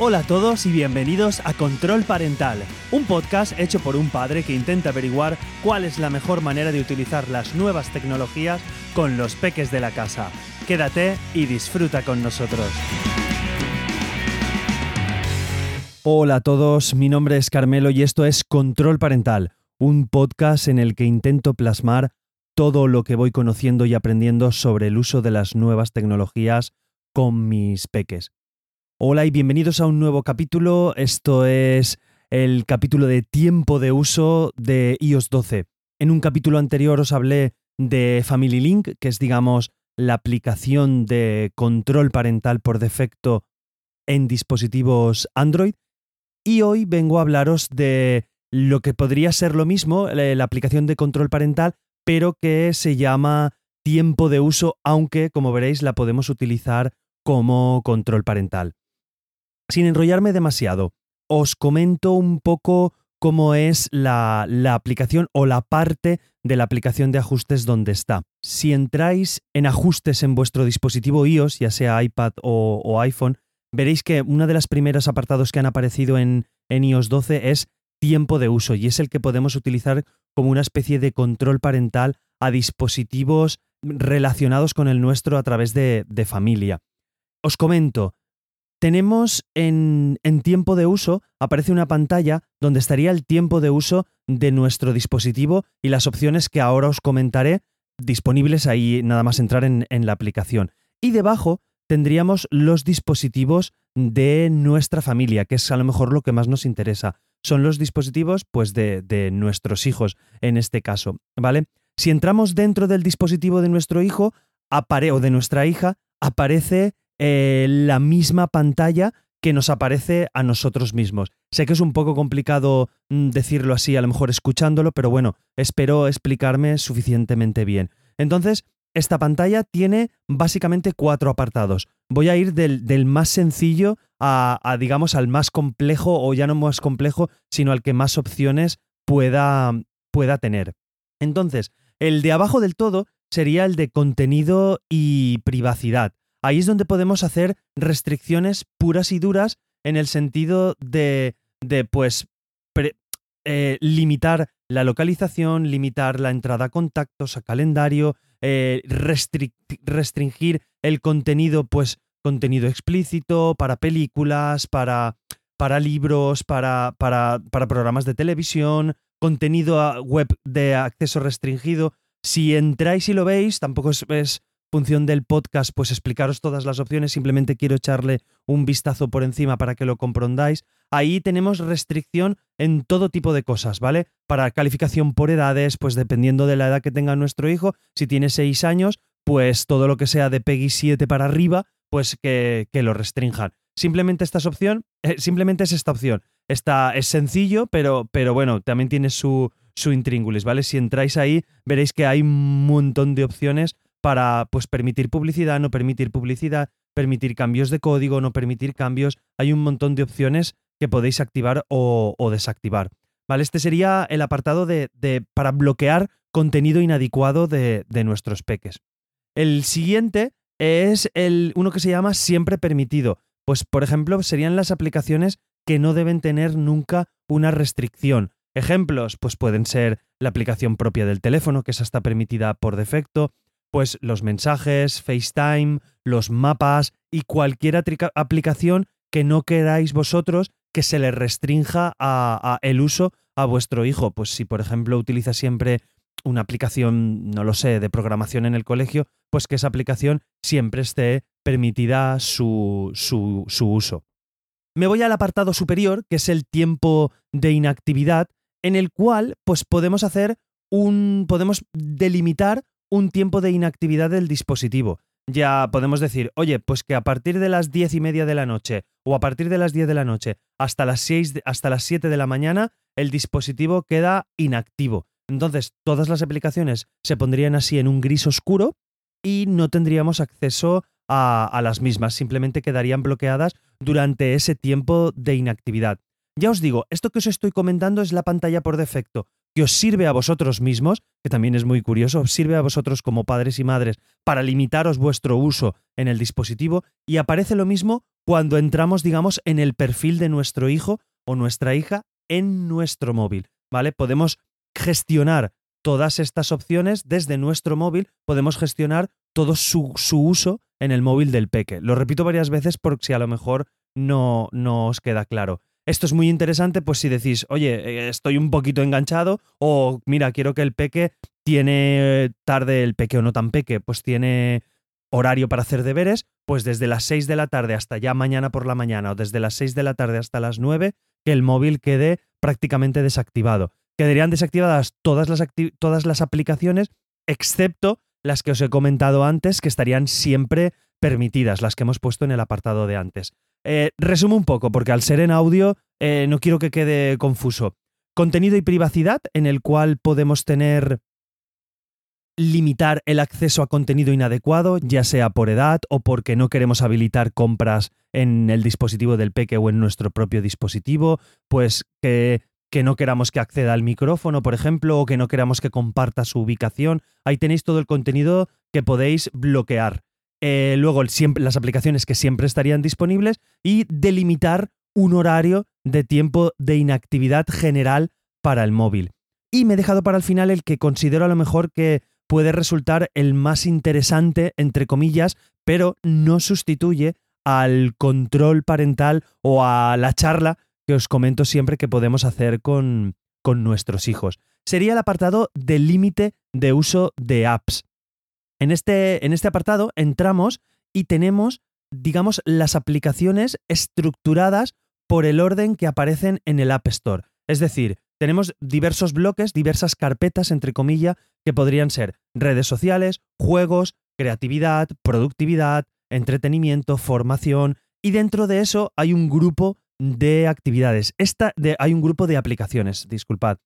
Hola a todos y bienvenidos a Control Parental, un podcast hecho por un padre que intenta averiguar cuál es la mejor manera de utilizar las nuevas tecnologías con los peques de la casa. Quédate y disfruta con nosotros. Hola a todos, mi nombre es Carmelo y esto es Control Parental, un podcast en el que intento plasmar todo lo que voy conociendo y aprendiendo sobre el uso de las nuevas tecnologías con mis peques. Hola y bienvenidos a un nuevo capítulo. Esto es el capítulo de tiempo de uso de iOS 12. En un capítulo anterior os hablé de Family Link, que es, digamos, la aplicación de control parental por defecto en dispositivos Android. Y hoy vengo a hablaros de lo que podría ser lo mismo, la aplicación de control parental, pero que se llama tiempo de uso, aunque, como veréis, la podemos utilizar como control parental. Sin enrollarme demasiado, os comento un poco cómo es la, aplicación o la parte de la aplicación de ajustes donde está. Si entráis en ajustes en vuestro dispositivo iOS, ya sea iPad o, iPhone, veréis que uno de los primeros apartados que han aparecido en, iOS 12 es tiempo de uso y es el que podemos utilizar como una especie de control parental a dispositivos relacionados con el nuestro a través de familia. Os comento, tenemos en, tiempo de uso, aparece una pantalla donde estaría el tiempo de uso de nuestro dispositivo y las opciones que ahora os comentaré disponibles ahí nada más entrar en, la aplicación. Y debajo tendríamos los dispositivos de nuestra familia, que es a lo mejor lo que más nos interesa. Son los dispositivos pues de, nuestros hijos en este caso, ¿vale? Si entramos dentro del dispositivo de nuestro hijo o de nuestra hija, aparece eh, la misma pantalla que nos aparece a nosotros mismos. Sé que es un poco complicado mm, decirlo así, a lo mejor escuchándolo, pero bueno, espero explicarme suficientemente bien. Entonces, esta pantalla tiene básicamente cuatro apartados. Voy a ir del, más sencillo a, digamos, al más complejo, o ya no más complejo, sino al que más opciones pueda, pueda tener. Entonces, el de abajo del todo sería el de contenido y privacidad. Ahí es donde podemos hacer restricciones puras y duras en el sentido de, pues, eh, limitar la localización, limitar la entrada a contactos, a calendario, eh, restringir el contenido, pues, contenido explícito para películas, para, para libros, para, para, para programas de televisión, contenido web de acceso restringido. Si entráis y lo veis, tampoco es, función del podcast, pues explicaros todas las opciones, simplemente quiero echarle un vistazo por encima para que lo comprendáis. Ahí tenemos restricción en todo tipo de cosas, ¿vale? Para calificación por edades, pues dependiendo de la edad que tenga nuestro hijo, si tiene 6 años, pues todo lo que sea de PEGI 7 para arriba, pues que, lo restrinjan. Simplemente esta opción, eh, simplemente es esta opción. Esta es sencillo, pero, pero bueno, también tiene su, su intríngulis, ¿vale? Si entráis ahí, veréis que hay un montón de opciones para pues, permitir publicidad, no permitir publicidad, permitir cambios de código, no permitir cambios. Hay un montón de opciones que podéis activar o, desactivar. ¿Vale? Este sería el apartado de, para bloquear contenido inadecuado de, de, nuestros peques. El siguiente es el, uno que se llama siempre permitido. Pues, por ejemplo, serían las aplicaciones que no deben tener nunca una restricción. Ejemplos, pues pueden ser la aplicación propia del teléfono, que esa está permitida por defecto, pues los mensajes, FaceTime, los mapas y cualquier aplicación que no queráis vosotros que se le restrinja a, el uso a vuestro hijo. Pues si, por ejemplo, utiliza siempre una aplicación, no lo sé, de programación en el colegio, pues que esa aplicación siempre esté permitida su, su, su uso. Me voy al apartado superior, que es el tiempo de inactividad, en el cual pues podemos hacer un podemos delimitar un tiempo de inactividad del dispositivo. Ya podemos decir, oye, pues que a partir de las diez y media de la noche o a partir de las 10 de la noche hasta las 6, hasta las 7 de la mañana, el dispositivo queda inactivo. Entonces, todas las aplicaciones se pondrían así en un gris oscuro y no tendríamos acceso a, a las mismas, simplemente quedarían bloqueadas durante ese tiempo de inactividad. Ya os digo, esto que os estoy comentando es la pantalla por defecto que os sirve a vosotros mismos, que también es muy curioso, os sirve a vosotros como padres y madres para limitaros vuestro uso en el dispositivo y aparece lo mismo cuando entramos, digamos, en el perfil de nuestro hijo o nuestra hija en nuestro móvil, ¿vale? Podemos gestionar todas estas opciones desde nuestro móvil, podemos gestionar todo su, uso en el móvil del peque. Lo repito varias veces por si a lo mejor no, no os queda claro. Esto es muy interesante, pues si decís, oye, eh, estoy un poquito enganchado, o mira, quiero que el peque tiene tarde, el peque o no tan peque, pues tiene horario para hacer deberes, pues desde las 6 de la tarde hasta ya mañana por la mañana, o desde las 6 de la tarde hasta las 9, que el móvil quede prácticamente desactivado. Quedarían desactivadas todas las, todas las aplicaciones, excepto las que os he comentado antes, que estarían siempre permitidas, las que hemos puesto en el apartado de antes. Eh, resumo un poco, porque al ser en audio eh, no quiero que quede confuso. Contenido y privacidad, en el cual podemos tener limitar el acceso a contenido inadecuado, ya sea por edad o porque no queremos habilitar compras en el dispositivo del peque o en nuestro propio dispositivo, pues que, que no queramos que acceda al micrófono, por ejemplo, o que no queramos que comparta su ubicación. Ahí tenéis todo el contenido que podéis bloquear. Eh, luego las aplicaciones que siempre estarían disponibles y delimitar un horario de tiempo de inactividad general para el móvil. Y me he dejado para el final el que considero a lo mejor que puede resultar el más interesante, entre comillas, pero no sustituye al control parental o a la charla que os comento siempre que podemos hacer con, con nuestros hijos. Sería el apartado de límite de uso de apps. En este, en este apartado entramos y tenemos, digamos, las aplicaciones estructuradas por el orden que aparecen en el App Store. Es decir, tenemos diversos bloques, diversas carpetas, entre comillas, que podrían ser redes sociales, juegos, creatividad, productividad, entretenimiento, formación, y dentro de eso hay un grupo de actividades. Esta hay un grupo de aplicaciones, disculpad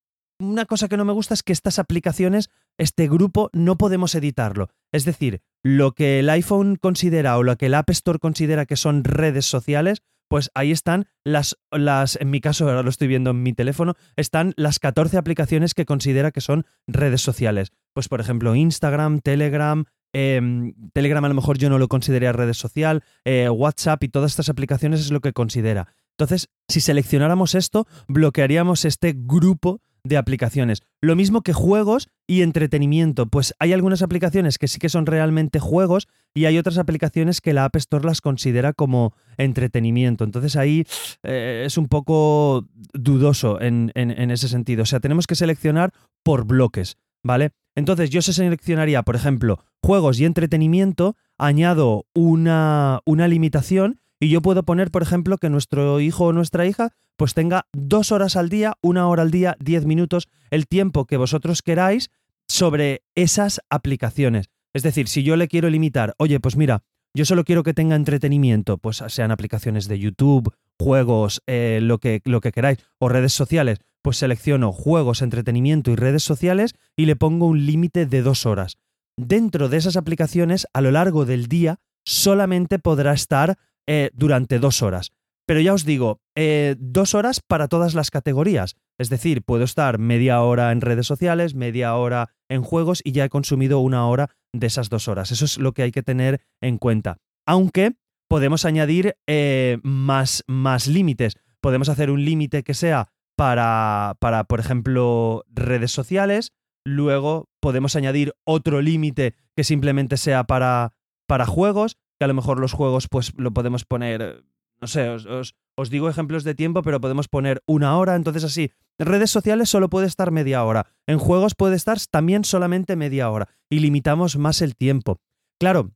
una cosa que no me gusta es que estas aplicaciones, este grupo, no podemos editarlo. Es decir, lo que el iPhone considera o lo que el App Store considera que son redes sociales, pues ahí están las, las, en mi caso, ahora lo estoy viendo en mi teléfono, están las 14 aplicaciones que considera que son redes sociales. Pues por ejemplo, Instagram, Telegram, em, Telegram a lo mejor yo no lo consideraría redes social, eh, WhatsApp y todas estas aplicaciones es lo que considera. Entonces, si seleccionáramos esto, bloquearíamos este grupo de aplicaciones. Lo mismo que juegos y entretenimiento, pues hay algunas aplicaciones que sí que son realmente juegos y hay otras aplicaciones que la App Store las considera como entretenimiento. Entonces ahí eh, es un poco dudoso en, ese sentido. O sea, tenemos que seleccionar por bloques, ¿vale? Entonces yo se seleccionaría, por ejemplo, juegos y entretenimiento, añado una, una limitación y yo puedo poner, por ejemplo, que nuestro hijo o nuestra hija pues tenga dos horas al día, una hora al día, diez minutos, el tiempo que vosotros queráis sobre esas aplicaciones. Es decir, si yo le quiero limitar, oye, pues mira, yo solo quiero que tenga entretenimiento, pues sean aplicaciones de YouTube, juegos, eh, lo, que, lo que queráis, o redes sociales, pues selecciono juegos, entretenimiento y redes sociales y le pongo un límite de dos horas. Dentro de esas aplicaciones, a lo largo del día, solamente podrá estar eh, durante dos horas. Pero ya os digo, eh, dos horas para todas las categorías. Es decir, puedo estar media hora en redes sociales, media hora en juegos y ya he consumido una hora de esas dos horas. Eso es lo que hay que tener en cuenta. Aunque podemos añadir eh, más, más límites. Podemos hacer un límite que sea para, para, por ejemplo, redes sociales. Luego podemos añadir otro límite que simplemente sea para, para juegos que a lo mejor los juegos pues lo podemos poner, no sé, os, digo ejemplos de tiempo, pero podemos poner una hora, entonces así, en redes sociales solo puede estar media hora, en juegos puede estar también solamente media hora y limitamos más el tiempo. Claro,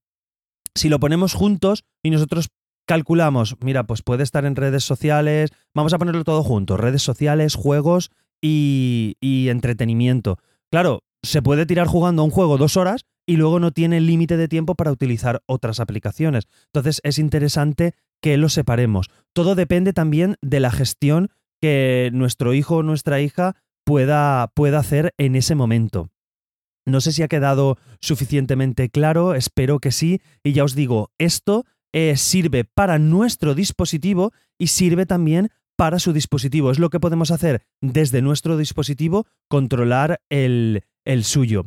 si lo ponemos juntos y nosotros calculamos, mira, pues puede estar en redes sociales, vamos a ponerlo todo junto, redes sociales, juegos y, y entretenimiento. Claro, se puede tirar jugando a un juego dos horas y luego no tiene límite de tiempo para utilizar otras aplicaciones. Entonces es interesante que lo separemos. Todo depende también de la gestión que nuestro hijo o nuestra hija pueda, pueda hacer en ese momento. No sé si ha quedado suficientemente claro, espero que sí, y ya os digo, esto eh, sirve para nuestro dispositivo y sirve también para su dispositivo. Es lo que podemos hacer desde nuestro dispositivo, controlar el, el suyo.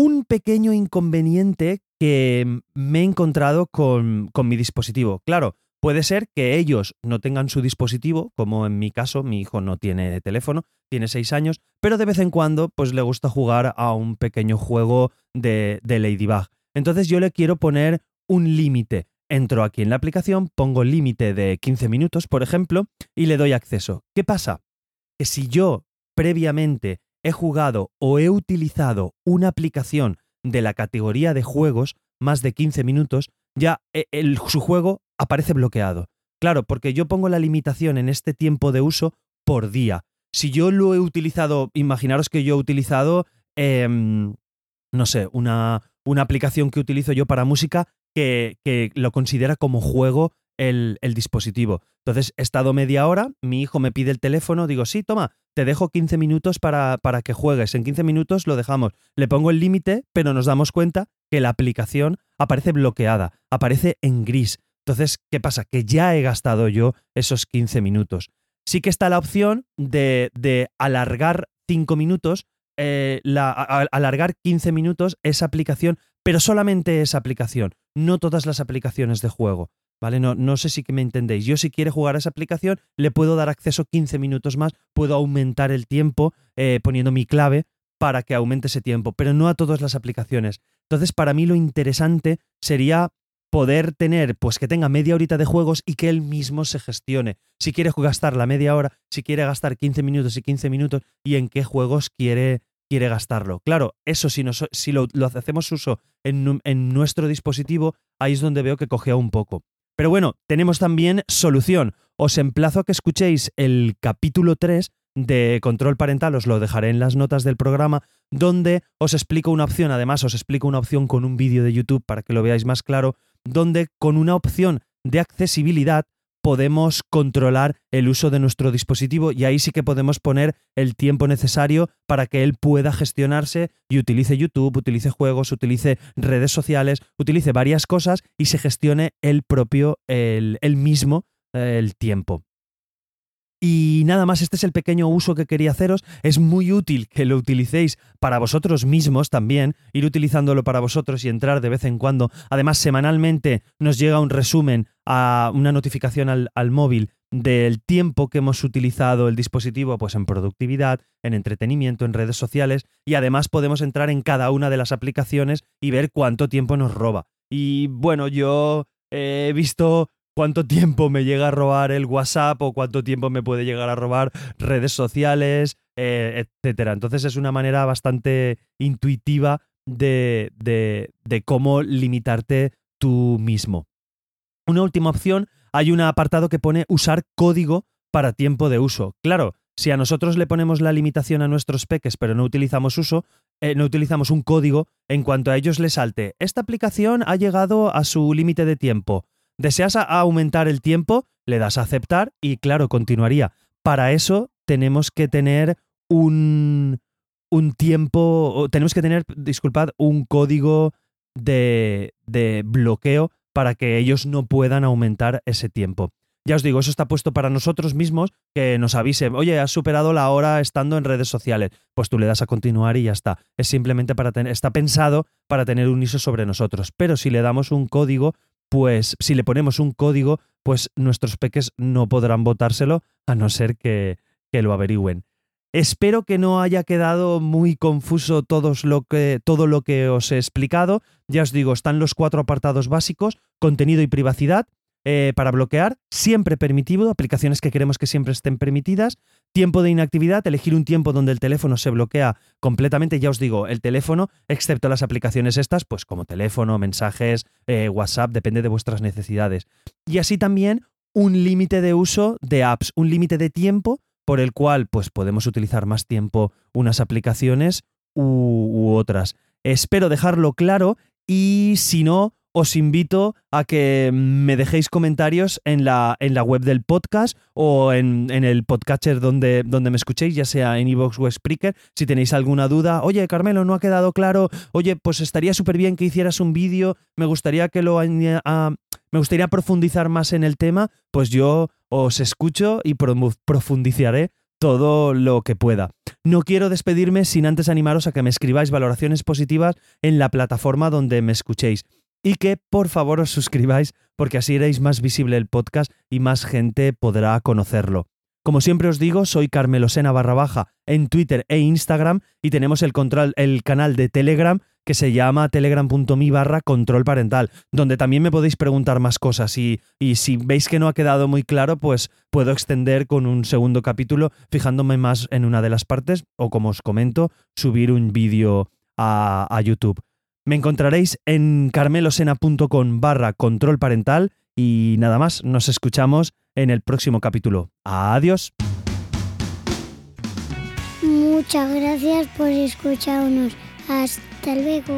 Un pequeño inconveniente que me he encontrado con, con mi dispositivo. Claro, Puede ser que ellos no tengan su dispositivo, como en mi caso, mi hijo no tiene teléfono, tiene seis años, pero de vez en cuando pues le gusta jugar a un pequeño juego de, de Ladybug. Entonces yo le quiero poner un límite. Entro aquí en la aplicación, pongo límite de 15 minutos, por ejemplo, y le doy acceso. ¿Qué pasa? Que si yo previamente he jugado o he utilizado una aplicación de la categoría de juegos más de 15 minutos, ya eh, el, su juego aparece bloqueado. Claro, porque yo pongo la limitación en este tiempo de uso por día. Si yo lo he utilizado, imaginaros que yo he utilizado, em, no sé, una, una, aplicación que utilizo yo para música que, que lo considera como juego el, el, dispositivo. Entonces, he estado media hora, mi hijo me pide el teléfono, digo, sí, toma, te dejo 15 minutos para, para que juegues. En 15 minutos lo dejamos. Le pongo el límite, pero nos damos cuenta que la aplicación aparece bloqueada, aparece en gris. Entonces, ¿qué pasa? Que ya he gastado yo esos 15 minutos. Sí que está la opción de, de alargar 5 minutos, eh, la, alargar 15 minutos esa aplicación, pero solamente esa aplicación, no todas las aplicaciones de juego. ¿Vale? No, no sé si me entendéis. Yo si quiere jugar a esa aplicación, le puedo dar acceso 15 minutos más, puedo aumentar el tiempo eh, poniendo mi clave para que aumente ese tiempo, pero no a todas las aplicaciones. Entonces, para mí lo interesante sería poder tener, pues que tenga media horita de juegos y que él mismo se gestione. Si quiere gastar la media hora, si quiere gastar 15 minutos y 15 minutos y en qué juegos quiere, quiere gastarlo. Claro, eso si, si lo, hacemos uso en, en nuestro dispositivo, ahí es donde veo que cogea un poco. Pero bueno, tenemos también solución. Os emplazo a que escuchéis el capítulo 3 de control parental, os lo dejaré en las notas del programa, donde os explico una opción, además os explico una opción con un vídeo de YouTube para que lo veáis más claro, donde con una opción de accesibilidad podemos controlar el uso de nuestro dispositivo y ahí sí que podemos poner el tiempo necesario para que él pueda gestionarse y utilice YouTube, utilice juegos, utilice redes sociales, utilice varias cosas y se gestione el propio, el mismo, el tiempo. Y nada más, este es el pequeño uso que quería haceros. Es muy útil que lo utilicéis para vosotros mismos también, ir utilizándolo para vosotros y entrar de vez en cuando. Además, semanalmente nos llega un resumen, a una notificación al, al móvil del tiempo que hemos utilizado el dispositivo pues en productividad, en entretenimiento, en redes sociales y además podemos entrar en cada una de las aplicaciones y ver cuánto tiempo nos roba. Y bueno, yo he visto cuánto tiempo me llega a robar el WhatsApp o cuánto tiempo me puede llegar a robar redes sociales, eh, etcétera. Entonces es una manera bastante intuitiva de, de, cómo limitarte tú mismo. Una última opción, hay un apartado que pone usar código para tiempo de uso. Claro, si a nosotros le ponemos la limitación a nuestros peques, pero no utilizamos uso, eh, no utilizamos un código, en cuanto a ellos les salte, esta aplicación ha llegado a su límite de tiempo. ¿Deseas aumentar el tiempo? Le das a aceptar y claro, continuaría. Para eso tenemos que tener un, un tiempo, tenemos que tener, disculpad, un código de, de bloqueo para que ellos no puedan aumentar ese tiempo. Ya os digo, eso está puesto para nosotros mismos, que nos avise, oye, has superado la hora estando en redes sociales. Pues tú le das a continuar y ya está. Es simplemente para tener, está pensado para tener un ISO sobre nosotros. Pero si le damos un código, pues si le ponemos un código, pues nuestros peques no podrán votárselo a no ser que, que lo averigüen. Espero que no haya quedado muy confuso lo que, todo lo que os he explicado. Ya os digo, están los cuatro apartados básicos, contenido y privacidad, eh, para bloquear, siempre permitido, aplicaciones que queremos que siempre estén permitidas, tiempo de inactividad, elegir un tiempo donde el teléfono se bloquea completamente, ya os digo, el teléfono, excepto las aplicaciones estas, pues como teléfono, mensajes, eh, WhatsApp, depende de vuestras necesidades. Y así también un límite de uso de apps, un límite de tiempo por el cual pues podemos utilizar más tiempo unas aplicaciones u otras. Espero dejarlo claro y si no, os invito a que me dejéis comentarios en la, en la web del podcast o en, el podcatcher donde, donde me escuchéis, ya sea en iVoox o Spreaker. Si tenéis alguna duda, oye, Carmelo, no ha quedado claro, oye, pues estaría súper bien que hicieras un vídeo, me gustaría que lo, me gustaría profundizar más en el tema, pues yo os escucho y profundizaré todo lo que pueda. No quiero despedirme sin antes animaros a que me escribáis valoraciones positivas en la plataforma donde me escuchéis y que por favor os suscribáis porque así haréis más visible el podcast y más gente podrá conocerlo. Como siempre os digo, soy Carmelo Sena barra baja en Twitter e Instagram y tenemos el, control, el canal de Telegram que se llama telegram.me barra control parental, donde también me podéis preguntar más cosas y, y, si veis que no ha quedado muy claro, pues puedo extender con un segundo capítulo fijándome más en una de las partes o como os comento, subir un vídeo a, a YouTube. Me encontraréis en carmelosena.com barra control parental y nada más, nos escuchamos en el próximo capítulo. Adiós. Muchas gracias por escucharnos. Hasta luego.